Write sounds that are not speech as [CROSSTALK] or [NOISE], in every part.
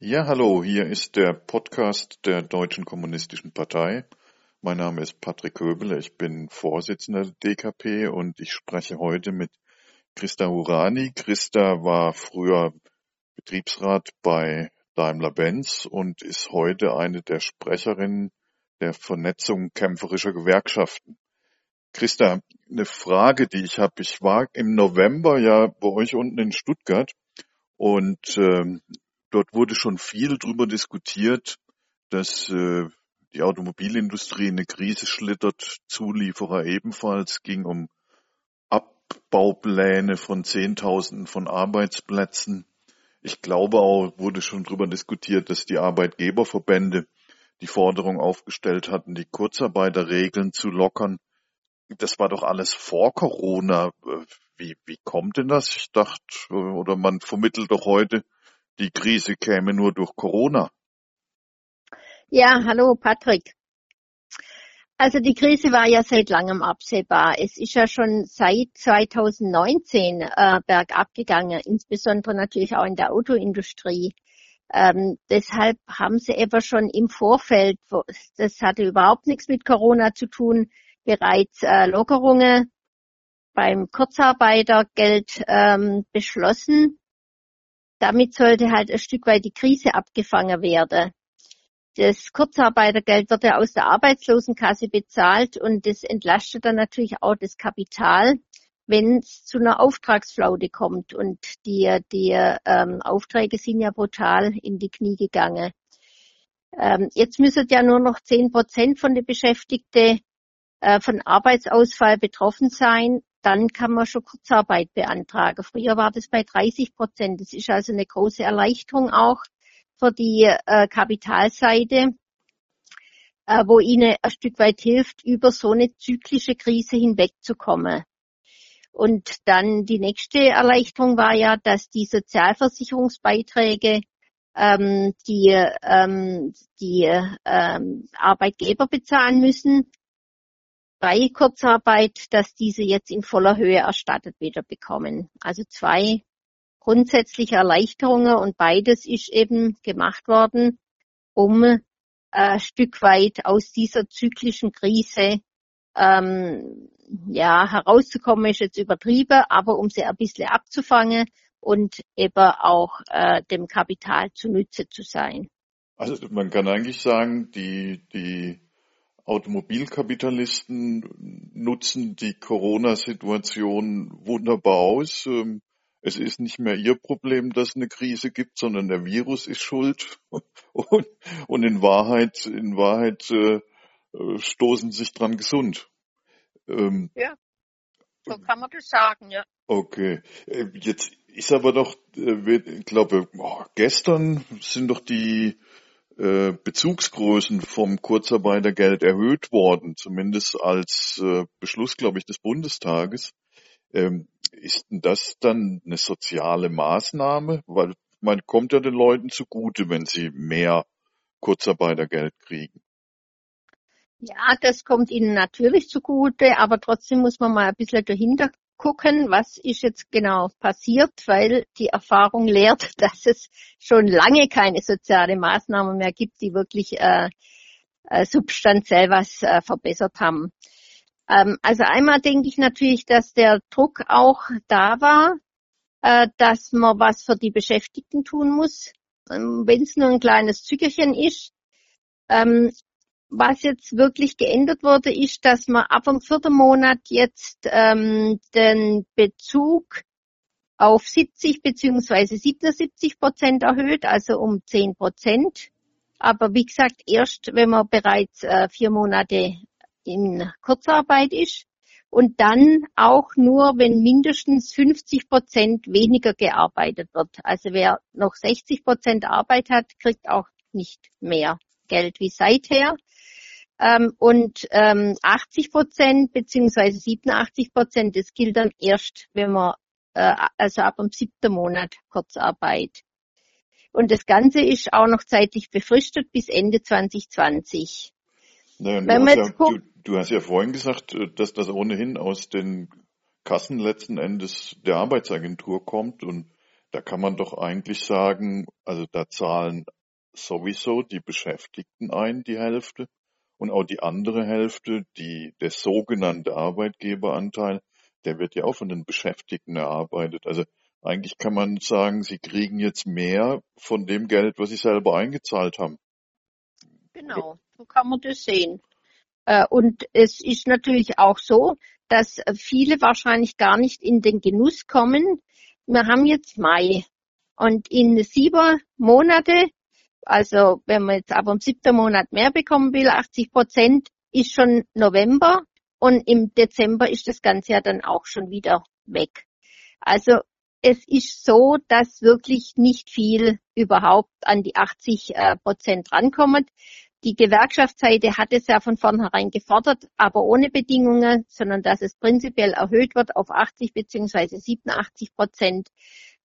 Ja, hallo, hier ist der Podcast der Deutschen Kommunistischen Partei. Mein Name ist Patrick Köbele, ich bin Vorsitzender der DKP und ich spreche heute mit Christa Hurani. Christa war früher Betriebsrat bei Daimler-Benz und ist heute eine der Sprecherinnen der Vernetzung kämpferischer Gewerkschaften. Christa, eine Frage, die ich habe. Ich war im November ja bei euch unten in Stuttgart und ähm, Dort wurde schon viel darüber diskutiert, dass äh, die Automobilindustrie in eine Krise schlittert, Zulieferer ebenfalls, ging um Abbaupläne von Zehntausenden von Arbeitsplätzen. Ich glaube auch, wurde schon darüber diskutiert, dass die Arbeitgeberverbände die Forderung aufgestellt hatten, die Kurzarbeiterregeln zu lockern. Das war doch alles vor Corona. Äh, wie, wie kommt denn das? Ich dachte, äh, oder man vermittelt doch heute, die Krise käme nur durch Corona. Ja, hallo Patrick. Also die Krise war ja seit langem absehbar. Es ist ja schon seit 2019 äh, bergab gegangen, insbesondere natürlich auch in der Autoindustrie. Ähm, deshalb haben sie eben schon im Vorfeld, das hatte überhaupt nichts mit Corona zu tun, bereits äh, Lockerungen beim Kurzarbeitergeld ähm, beschlossen. Damit sollte halt ein Stück weit die Krise abgefangen werden. Das Kurzarbeitergeld wird ja aus der Arbeitslosenkasse bezahlt und das entlastet dann natürlich auch das Kapital, wenn es zu einer Auftragsflaute kommt. Und die, die ähm, Aufträge sind ja brutal in die Knie gegangen. Ähm, jetzt müssen ja nur noch zehn Prozent von den Beschäftigten äh, von Arbeitsausfall betroffen sein dann kann man schon Kurzarbeit beantragen. Früher war das bei 30 Prozent. Das ist also eine große Erleichterung auch für die äh, Kapitalseite, äh, wo ihnen ein Stück weit hilft, über so eine zyklische Krise hinwegzukommen. Und dann die nächste Erleichterung war ja, dass die Sozialversicherungsbeiträge ähm, die, ähm, die ähm, Arbeitgeber bezahlen müssen, bei Kurzarbeit, dass diese jetzt in voller Höhe erstattet wieder bekommen. Also zwei grundsätzliche Erleichterungen und beides ist eben gemacht worden, um äh, ein Stück weit aus dieser zyklischen Krise ähm, ja, herauszukommen, ist jetzt übertrieben, aber um sie ein bisschen abzufangen und eben auch äh, dem Kapital zunutze zu sein. Also man kann eigentlich sagen, die, die Automobilkapitalisten nutzen die Corona-Situation wunderbar aus. Ähm, es ist nicht mehr ihr Problem, dass es eine Krise gibt, sondern der Virus ist schuld. [LAUGHS] Und, und in Wahrheit, in Wahrheit äh, äh stoßen sich dran gesund. Ähm, ja, so kann man das sagen, ja. Okay. Äh, jetzt ist aber doch, äh, ich glaube, oh, gestern sind doch die äh, Bezugsgrößen vom Kurzarbeitergeld erhöht worden, zumindest als äh, Beschluss, glaube ich, des Bundestages. Ähm, ist denn das dann eine soziale Maßnahme? Weil man kommt ja den Leuten zugute, wenn sie mehr Kurzarbeitergeld kriegen. Ja, das kommt ihnen natürlich zugute, aber trotzdem muss man mal ein bisschen dahinter gucken, was ist jetzt genau passiert, weil die Erfahrung lehrt, [LAUGHS] dass es schon lange keine soziale Maßnahmen mehr gibt, die wirklich äh, äh, substanziell was äh, verbessert haben. Ähm, also einmal denke ich natürlich, dass der Druck auch da war, äh, dass man was für die Beschäftigten tun muss, ähm, wenn es nur ein kleines Zügelchen ist. Ähm, was jetzt wirklich geändert wurde, ist, dass man ab dem vierten Monat jetzt ähm, den Bezug auf 70 beziehungsweise 77 Prozent erhöht, also um 10 Prozent. Aber wie gesagt, erst wenn man bereits äh, vier Monate in Kurzarbeit ist und dann auch nur, wenn mindestens 50 Prozent weniger gearbeitet wird. Also wer noch 60 Prozent Arbeit hat, kriegt auch nicht mehr Geld wie seither. Ähm, und ähm, 80 Prozent beziehungsweise 87 Prozent, das gilt dann erst, wenn man äh, also ab dem siebten Monat Kurzarbeit. Und das Ganze ist auch noch zeitlich befristet bis Ende 2020. Naja, du, hast ja, du, du hast ja vorhin gesagt, äh, dass das ohnehin aus den Kassen letzten Endes der Arbeitsagentur kommt und Da kann man doch eigentlich sagen, also da zahlen sowieso die Beschäftigten ein, die Hälfte, und auch die andere Hälfte, die, der sogenannte Arbeitgeberanteil, der wird ja auch von den Beschäftigten erarbeitet. Also eigentlich kann man sagen, sie kriegen jetzt mehr von dem Geld, was sie selber eingezahlt haben. Genau, so kann man das sehen. Äh, und es ist natürlich auch so, dass viele wahrscheinlich gar nicht in den Genuss kommen. Wir haben jetzt Mai und in sieben Monate, also wenn man jetzt aber im siebten Monat mehr bekommen will, 80 Prozent, ist schon November und im Dezember ist das Ganze ja dann auch schon wieder weg. Also es ist so, dass wirklich nicht viel überhaupt an die 80 äh, Prozent rankommt. Die Gewerkschaftsseite hat es ja von vornherein gefordert, aber ohne Bedingungen, sondern dass es prinzipiell erhöht wird auf 80 beziehungsweise 87 Prozent.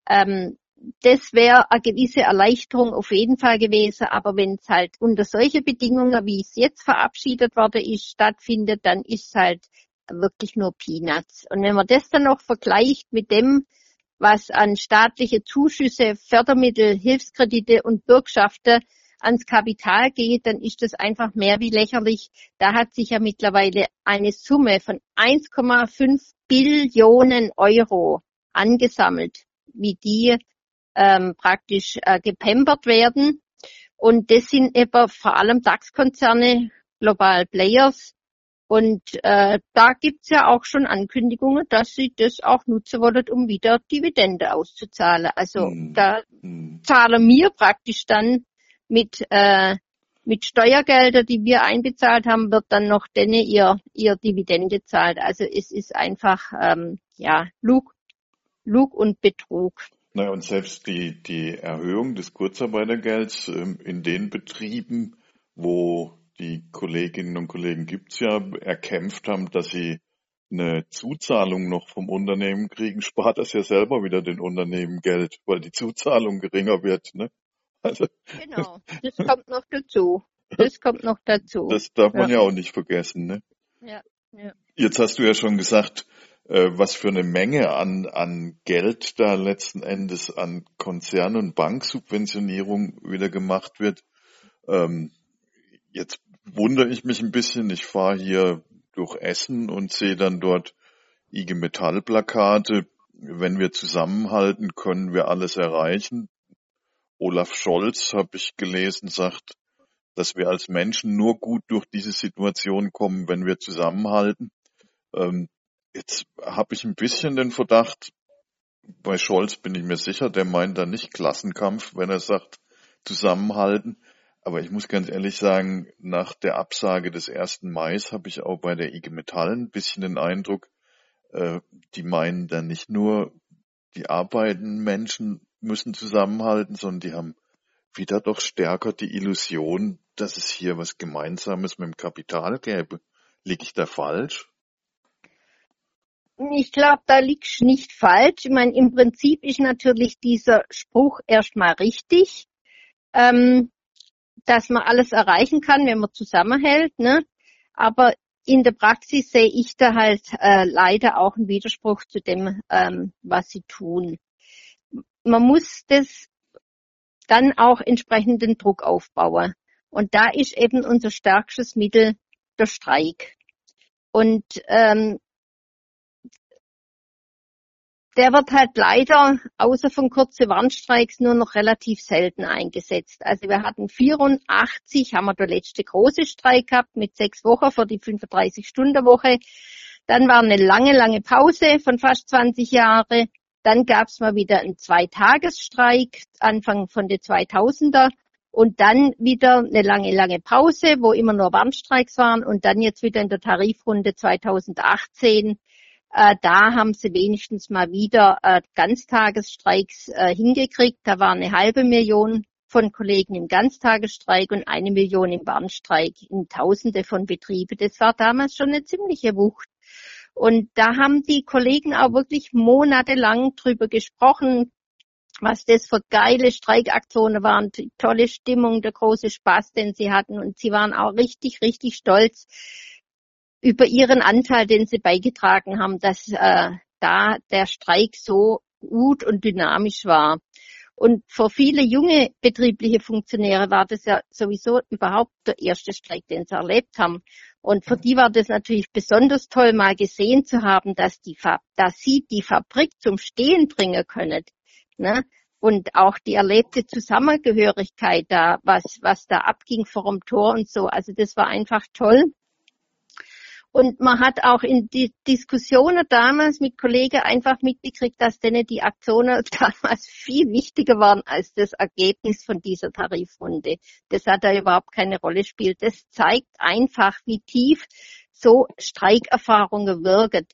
Ähm, das wäre eine gewisse Erleichterung auf jeden Fall gewesen, aber wenn es halt unter solche Bedingungen, wie es jetzt verabschiedet worden ist, stattfindet, dann ist es halt wirklich nur Peanuts. Und wenn man das dann noch vergleicht mit dem, was an staatliche Zuschüsse, Fördermittel, Hilfskredite und Bürgschaften ans Kapital geht, dann ist das einfach mehr wie lächerlich. Da hat sich ja mittlerweile eine Summe von 1,5 Billionen Euro angesammelt, wie die ähm, praktisch äh, gepempert werden. Und das sind eben vor allem DAX-Konzerne, Global Players. Und äh, da gibt's ja auch schon Ankündigungen, dass sie das auch nutzen wollen, um wieder Dividende auszuzahlen. Also hm. da hm. zahlen wir praktisch dann mit, äh, mit Steuergelder, die wir einbezahlt haben, wird dann noch denen ihr, ihr Dividende zahlt. Also es ist einfach, ähm, ja, Lug, Lug und Betrug. Naja, und selbst die, die Erhöhung des Kurzarbeitergelds ähm, in den Betrieben, wo die Kolleginnen und Kollegen gibt's ja, erkämpft haben, dass sie eine Zuzahlung noch vom Unternehmen kriegen, [LAUGHS] spart das ja selber wieder den Unternehmen Geld, weil die Zuzahlung geringer wird. Ne? Also, genau, das kommt noch dazu. Das kommt noch dazu. Das darf man ja, ja auch nicht vergessen. Ne? Ja, ja. Jetzt hast du ja schon gesagt, was für eine Menge an, an Geld da letzten Endes an Konzern- und Banksubventionierung wieder gemacht wird. Ähm, jetzt wundere ich mich ein bisschen. Ich fahre hier durch Essen und sehe dann dort IG Metall Plakate. Wenn wir zusammenhalten, können wir alles erreichen. Olaf Scholz, habe ich gelesen, sagt, dass wir als Menschen nur gut durch diese Situation kommen, wenn wir zusammenhalten. Ähm, jetzt habe ich ein bisschen den Verdacht, bei Scholz bin ich mir sicher, der meint da nicht Klassenkampf, wenn er sagt zusammenhalten. Aber ich muss ganz ehrlich sagen, nach der Absage des 1. Mai habe ich auch bei der IG Metall ein bisschen den Eindruck, äh, die meinen da nicht nur die arbeitenden Menschen müssen zusammenhalten, sondern die haben wieder doch stärker die Illusion, dass es hier was Gemeinsames mit dem Kapital gäbe. Liege ich da falsch? Ich glaube, da liegst nicht falsch. Ich meine, im Prinzip ist natürlich dieser Spruch erstmal richtig, ähm, dass man alles erreichen kann, wenn man zusammenhält. Ne? Aber in der Praxis sehe ich da halt äh, leider auch einen Widerspruch zu dem, ähm, was sie tun man muss das dann auch entsprechenden Druck aufbauen. Und da ist eben unser stärkstes Mittel der Streik. Und ähm, der wird halt leider außer von kurzen Warnstreiks nur noch relativ selten eingesetzt. Also wir hatten 84, haben wir der letzte große Streik gehabt mit sechs Wochen für die 35-Stunden-Woche. Dann war eine lange, lange Pause von fast 20 Jahren. Dann gab es mal wieder einen Zweitagesstreik Anfang von den 2000er und dann wieder eine lange, lange Pause, wo immer nur Warnstreiks waren und dann jetzt wieder in der Tarifrunde 2018. Äh, da haben sie wenigstens mal wieder äh, Ganztagesstreiks äh, hingekriegt. Da war eine halbe Million von Kollegen im Ganztagesstreik und eine Million im Warnstreik in Tausende von Betrieben. Das war damals schon eine ziemliche Wucht. Und da haben die Kollegen auch wirklich monatelang drüber gesprochen, was das für geile Streikaktionen waren, die tolle Stimmung, der große Spaß, den sie hatten. Und sie waren auch richtig, richtig stolz über ihren Anteil, den sie beigetragen haben, dass äh, da der Streik so gut und dynamisch war. Und für viele junge betriebliche Funktionäre war das ja sowieso überhaupt der erste Streik, den sie erlebt haben. Und für die war das natürlich besonders toll, mal gesehen zu haben, dass, die, dass sie die Fabrik zum Stehen bringen können. Ne? Und auch die erlebte Zusammengehörigkeit da, was, was da abging vor dem Tor und so. Also das war einfach toll. Und man hat auch in die Diskussionen damals mit Kollegen einfach mitgekriegt, dass denen die Aktionen [LAUGHS] damals viel wichtiger waren als das Ergebnis von dieser Tarifrunde. Das hat da überhaupt keine Rolle gespielt. Das zeigt einfach, wie tief so Streikerfahrungen wirken.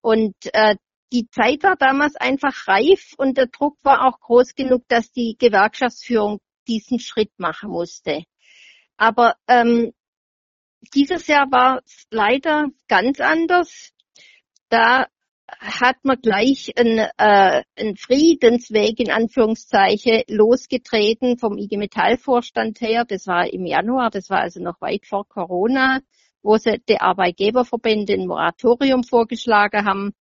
Und äh, die Zeit war damals einfach reif und der Druck war auch groß genug, dass die Gewerkschaftsführung diesen Schritt machen musste. Aber ähm, dieses Jahr war es leider ganz anders. Da hat man gleich einen, äh, einen Friedensweg in Anführungszeichen losgetreten vom IG Metall Vorstand her. Das war im Januar, das war also noch weit vor Corona, wo sie die Arbeitgeberverbände ein Moratorium vorgeschlagen haben.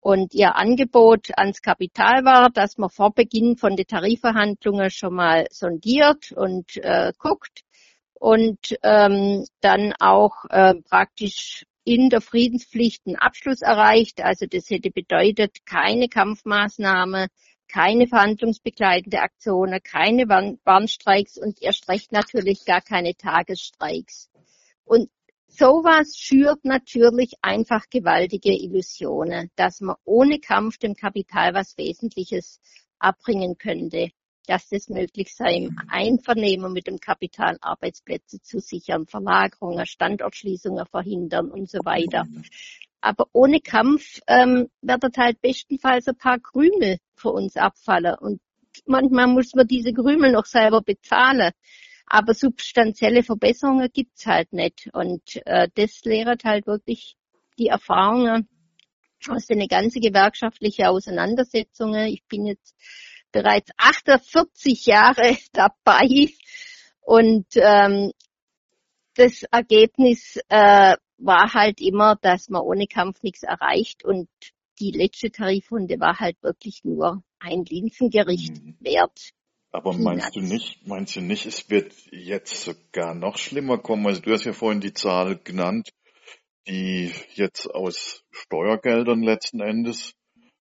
Und ihr Angebot ans Kapital war, dass man vor Beginn von den Tarifverhandlungen schon mal sondiert und äh, guckt, und ähm, dann auch äh, praktisch in der Friedenspflicht einen Abschluss erreicht. Also das hätte bedeutet, keine Kampfmaßnahme, keine verhandlungsbegleitende Aktionen, keine Warnstreiks und erst recht natürlich gar keine Tagesstreiks. Und sowas schürt natürlich einfach gewaltige Illusionen, dass man ohne Kampf dem Kapital was Wesentliches abbringen könnte dass das möglich sei, im Einvernehmen mit dem Kapital Arbeitsplätze zu sichern, Verlagerungen, Standortschließungen verhindern und so weiter. Aber ohne Kampf ähm, werden halt bestenfalls ein paar Krümel für uns abfallen. Und manchmal muss man diese Krümel noch selber bezahlen. Aber substanzielle Verbesserungen gibt's halt nicht. Und äh, das lehrt halt wirklich die Erfahrungen aus den ganzen gewerkschaftlichen Auseinandersetzungen. Ich bin jetzt bereits 48 Jahre [LAUGHS] dabei und ähm, das Ergebnis äh, war halt immer, dass man ohne Kampf nichts erreicht und die letzte Tarifrunde war halt wirklich nur ein Linsengericht mhm. wert. Aber meinst du nicht, meinst du nicht, es wird jetzt sogar noch schlimmer kommen? Also du hast ja vorhin die Zahl genannt, die jetzt aus Steuergeldern letzten Endes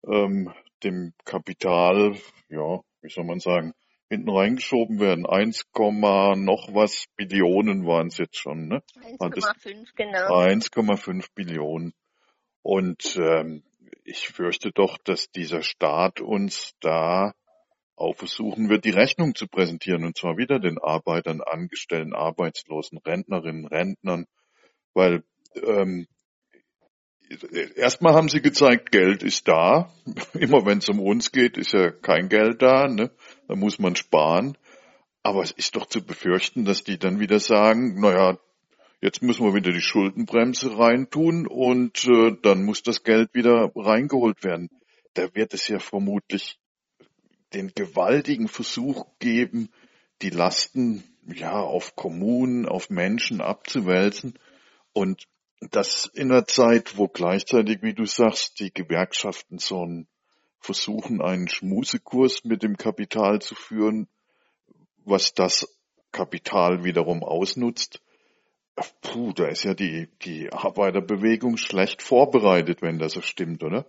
ähm, dem Kapital, ja, wie soll man sagen, hinten reingeschoben werden. 1, noch was Billionen waren es jetzt schon, ne? 1,5, genau. 1,5 Billionen. Und ähm, ich fürchte doch, dass dieser Staat uns da auch versuchen wird, die Rechnung zu präsentieren, und zwar wieder den Arbeitern, Angestellten, Arbeitslosen, Rentnerinnen, Rentnern, weil ähm, erstmal haben sie gezeigt, Geld ist da. [LAUGHS] Immer wenn es um uns geht, ist ja kein Geld da. Ne? Da muss man sparen. Aber es ist doch zu befürchten, dass die dann wieder sagen, naja, jetzt müssen wir wieder die Schuldenbremse reintun und äh, dann muss das Geld wieder reingeholt werden. Da wird es ja vermutlich den gewaltigen Versuch geben, die Lasten ja auf Kommunen, auf Menschen abzuwälzen. Und das in einer Zeit, wo gleichzeitig, wie du sagst, die Gewerkschaften so einen versuchen, einen Schmusekurs mit dem Kapital zu führen, was das Kapital wiederum ausnutzt. Puh, da ist ja die, die Arbeiterbewegung schlecht vorbereitet, wenn das so stimmt, oder?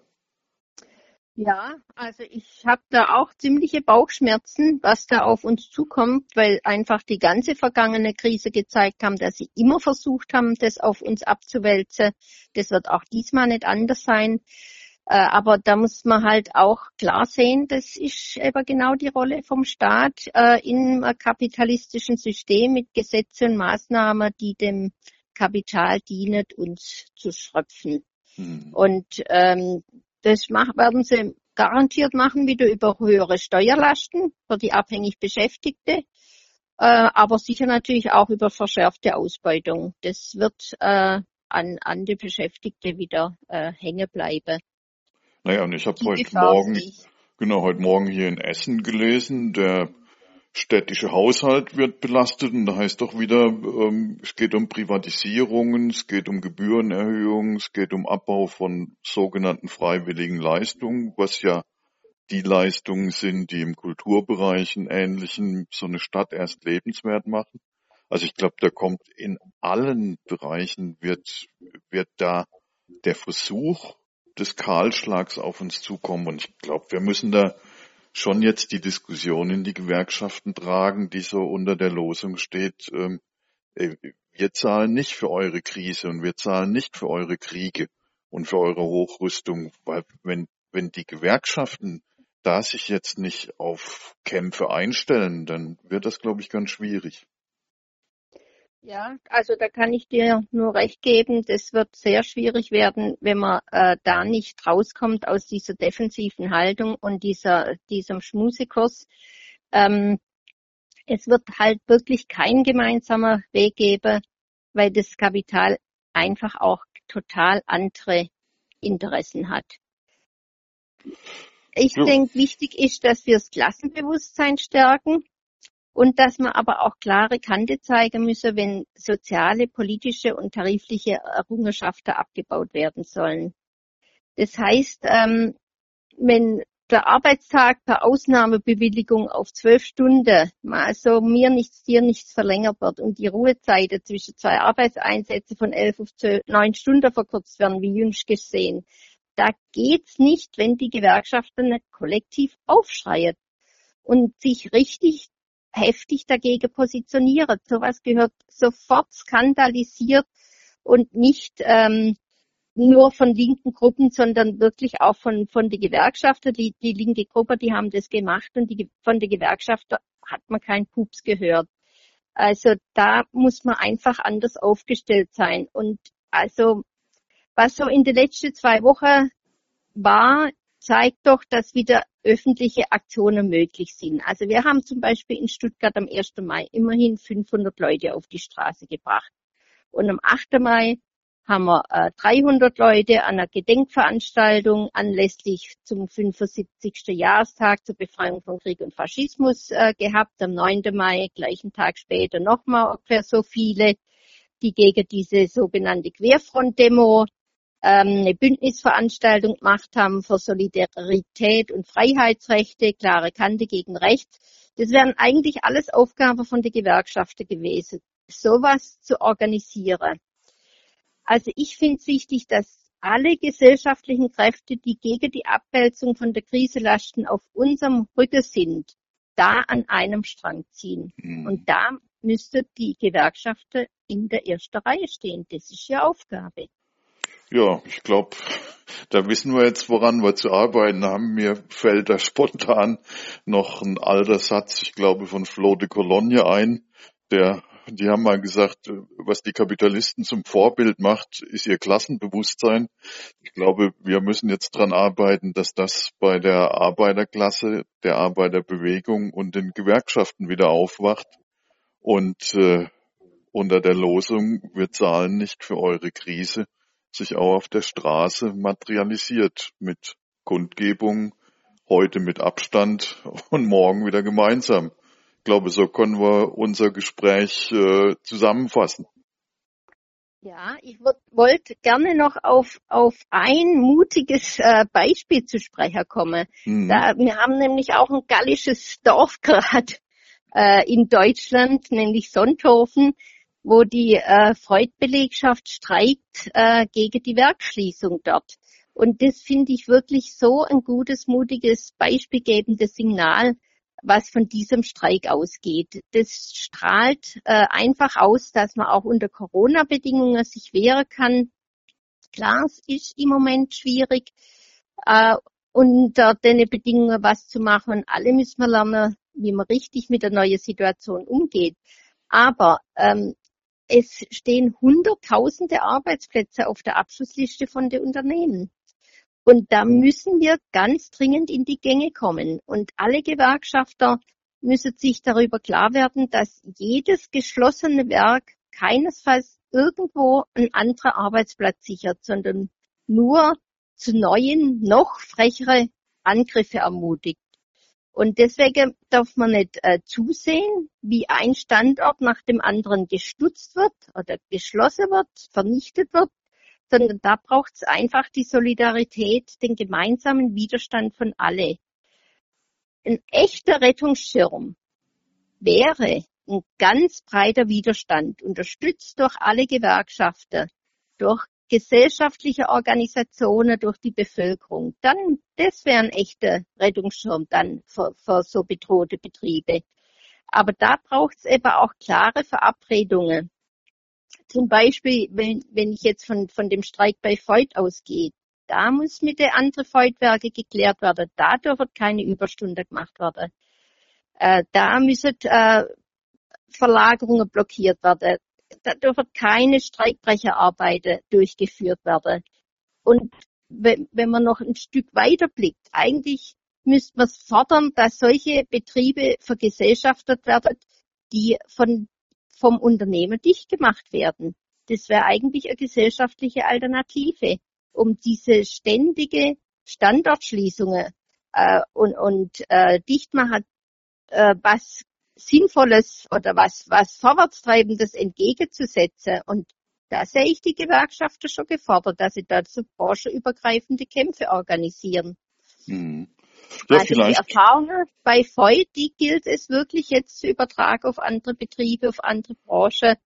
Ja, also ich habe da auch ziemliche Bauchschmerzen, was da auf uns zukommt, weil einfach die ganze vergangene Krise gezeigt haben, dass sie immer versucht haben, das auf uns abzuwälzen. Das wird auch diesmal nicht anders sein. Äh, aber da muss man halt auch klar sehen, das ist eben genau die Rolle vom Staat äh, in einem kapitalistischen System mit Gesetzen und Maßnahmen, die dem Kapital dienen, uns zu schröpfen. Hm. Und ähm, das werden sie garantiert machen, wieder über höhere Steuerlasten für die abhängig Beschäftigte, äh, aber sicher natürlich auch über verschärfte Ausbeutung. Das wird äh, an, an die Beschäftigte wieder äh, hängen bleiben. Naja, und ich habe heute Morgen, genau, heute Morgen hier in Essen gelesen, der städtische Haushalt wird belastet und da heißt doch wieder, ähm, es geht um Privatisierungen, es geht um Gebührenerhöhungen, es geht um Abbau von sogenannten freiwilligen Leistungen, was ja die Leistungen sind, die im Kulturbereich einen ähnlichen, so eine Stadt erst lebenswert machen. Also ich glaube, da kommt in allen Bereichen wird, wird da der Versuch des Kahlschlags auf uns zukommen. Und ich glaube, wir müssen da schon jetzt die Diskussion in die Gewerkschaften tragen, die so unter der Losung steht, ähm, äh, wir zahlen nicht für eure Krise und wir zahlen nicht für eure Kriege und für eure Hochrüstung, weil wenn, wenn die Gewerkschaften da sich jetzt nicht auf Kämpfe einstellen, dann wird das, glaube ich, ganz schwierig. Ja, also da kann ich dir nur recht geben. Das wird sehr schwierig werden, wenn man äh, da nicht rauskommt aus dieser defensiven Haltung und dieser, diesem Schmusekurs. Ähm, es wird halt wirklich kein gemeinsamer Weg geben, weil das Kapital einfach auch total andere Interessen hat. Ich ja. denke, wichtig ist, dass wir das Klassenbewusstsein stärken und dass man aber auch klare Kante zeigen müsse, wenn soziale, politische und tarifliche Errungenschaften abgebaut werden sollen. Das heißt, ähm, wenn der Arbeitstag per Ausnahmebewilligung auf zwölf Stunden, also mir nichts, dir nichts verlängert wird und die Ruhezeiten zwischen zwei Arbeitseinsätzen von elf auf neun Stunden verkürzt werden, wie jüngst gesehen, da geht's nicht, wenn die Gewerkschaften nicht kollektiv aufschreien und sich richtig heftig dagegen positioniert. Sowas gehört sofort skandalisiert und nicht ähm, nur von linken Gruppen, sondern wirklich auch von, von den Gewerkschaften. Die, die linke Gruppe, die haben das gemacht und die, von den Gewerkschaften hat man keinen Pups gehört. Also da muss man einfach anders aufgestellt sein. Und also was so in den letzten zwei Wochen war, zeigt doch, dass wieder öffentliche Aktionen möglich sind. Also wir haben zum Beispiel in Stuttgart am 1. Mai immerhin 500 Leute auf die Straße gebracht. Und am 8. Mai haben wir äh, 300 Leute an einer Gedenkveranstaltung anlässlich zum 75. Jahrestag zur Befreiung von Krieg und Faschismus äh, gehabt. Am 9. Mai, gleichen Tag später, nochmal ungefähr so viele, die gegen diese sogenannte Querfront-Demo ähm, eine Bündnisveranstaltung gemacht haben für Solidarität und Freiheitsrechte, klare Kante gegen Rechts. Das wären eigentlich alles Aufgaben von der Gewerkschaften gewesen, sowas zu organisieren. Also ich finde es wichtig, dass alle gesellschaftlichen Kräfte, die gegen die Abwälzung von der Krise lasten, auf unserem Rücken sind, da an einem Strang ziehen. Mhm. Und da müsste die Gewerkschaften in der ersten Reihe stehen. Das ist ja Aufgabe. Ja, ich glaube, [LAUGHS] da wissen wir jetzt, woran wir zu arbeiten haben. Mir fällt da [LAUGHS] spontan noch ein alter Satz, ich glaube, von Flo de Cologne ein, der die haben mal gesagt, was die Kapitalisten zum Vorbild macht, ist ihr Klassenbewusstsein. Ich glaube, wir müssen jetzt dran arbeiten, dass das bei der Arbeiterklasse, der Arbeiterbewegung und den Gewerkschaften wieder aufwacht. Und äh, unter der Losung, wir zahlen nicht für eure Krise, sich auch auf der Straße materialisiert mit Kundgebung, heute mit Abstand [LAUGHS] und morgen wieder gemeinsam. Ich glaube, so können wir unser Gespräch äh, zusammenfassen. Ja, ich wollte gerne noch auf, auf ein mutiges äh, Beispiel zu sprechen kommen. Mhm. Da, wir haben nämlich auch ein gallisches Dorf [LAUGHS] gerade äh, in Deutschland, nämlich Sonthofen wo die äh, Freud-Belegschaft streikt äh, gegen die Werkschließung dort. Und das finde ich wirklich so ein gutes, mutiges, beispielgebendes Signal, was von diesem Streik ausgeht. Das strahlt äh, einfach aus, dass man auch unter Corona-Bedingungen sich wehren kann. Klar, es ist im Moment schwierig, äh, unter den Bedingungen was zu machen. alle müssen wir lernen, wie man richtig mit der neuen Situation umgeht. Aber ähm, es stehen Hunderttausende Arbeitsplätze auf der Abschlussliste von den Unternehmen. Und da müssen wir ganz dringend in die Gänge kommen. Und alle Gewerkschafter müssen sich darüber klar werden, dass jedes geschlossene Werk keinesfalls irgendwo ein anderer Arbeitsplatz sichert, sondern nur zu neuen, noch frechere Angriffe ermutigt. Und deswegen darf man nicht äh, zusehen, wie ein Standort nach dem anderen gestutzt wird oder geschlossen wird, vernichtet wird, sondern da braucht es einfach die Solidarität, den gemeinsamen Widerstand von alle. ein echter Rettungsschirm wäre ein ganz breiter Widerstand, unterstützt durch alle Gewerkschaften, durch gesellschaftliche Organisationen, durch die Bevölkerung. Dann, das wäre ein echter Rettungsschirm dann für, für so bedrohte Betriebe. Aber da braucht es eben auch klare Verabredungen. Zum Beispiel, wenn, wenn ich jetzt von, von dem Streik bei Voigt ausgehe, da muss mit den anderen Feutwerke geklärt werden. Da dürfen keine Überstunde gemacht werden. Äh, da müssen äh, Verlagerungen blockiert werden. Da dürfen keine Streikbrecherarbeiten durchgeführt werden. Und wenn, wenn man noch ein Stück weiter blickt, eigentlich müsste man fordern, dass solche Betriebe vergesellschaftet werden, die von, vom Unternehmen dicht gemacht werden. Das wäre eigentlich eine gesellschaftliche Alternative, um diese ständige Standortschließungen äh, und, und äh, Dichtmacher äh, was Sinnvolles oder was, was Vorwärtstreibendes entgegenzusetzen. Und da sehe ich die Gewerkschaften schon gefordert, dass sie dazu branchenübergreifende Kämpfe organisieren. Mhm. Ja, also vielleicht. die Erfahrungen bei Voigt, die gilt es wirklich jetzt zu übertragen auf andere Betriebe, auf andere Branchen.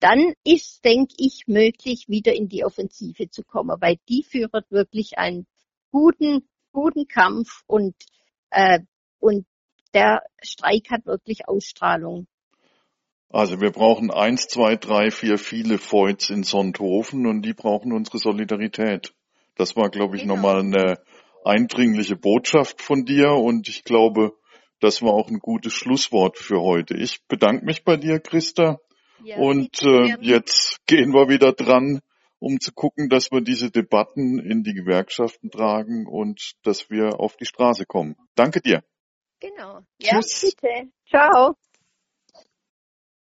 Dann ist, denke ich, möglich, wieder in die Offensive zu kommen, weil die führt wirklich einen guten, guten Kampf und, äh, und der Streik hat wirklich Ausstrahlung. Also wir brauchen eins, zwei, drei, vier, viele Voits in Sonthofen und die brauchen unsere Solidarität. Das war, glaube ich, genau. nochmal eine eindringliche Botschaft von dir und ich glaube, das war auch ein gutes Schlusswort für heute. Ich bedanke mich bei dir, Christa. Ja, und äh, jetzt gehen wir wieder dran, um zu gucken, dass wir diese Debatten in die Gewerkschaften tragen und dass wir auf die Straße kommen. Danke dir. Genau. Ja, Tschüss. bitte. Ciao.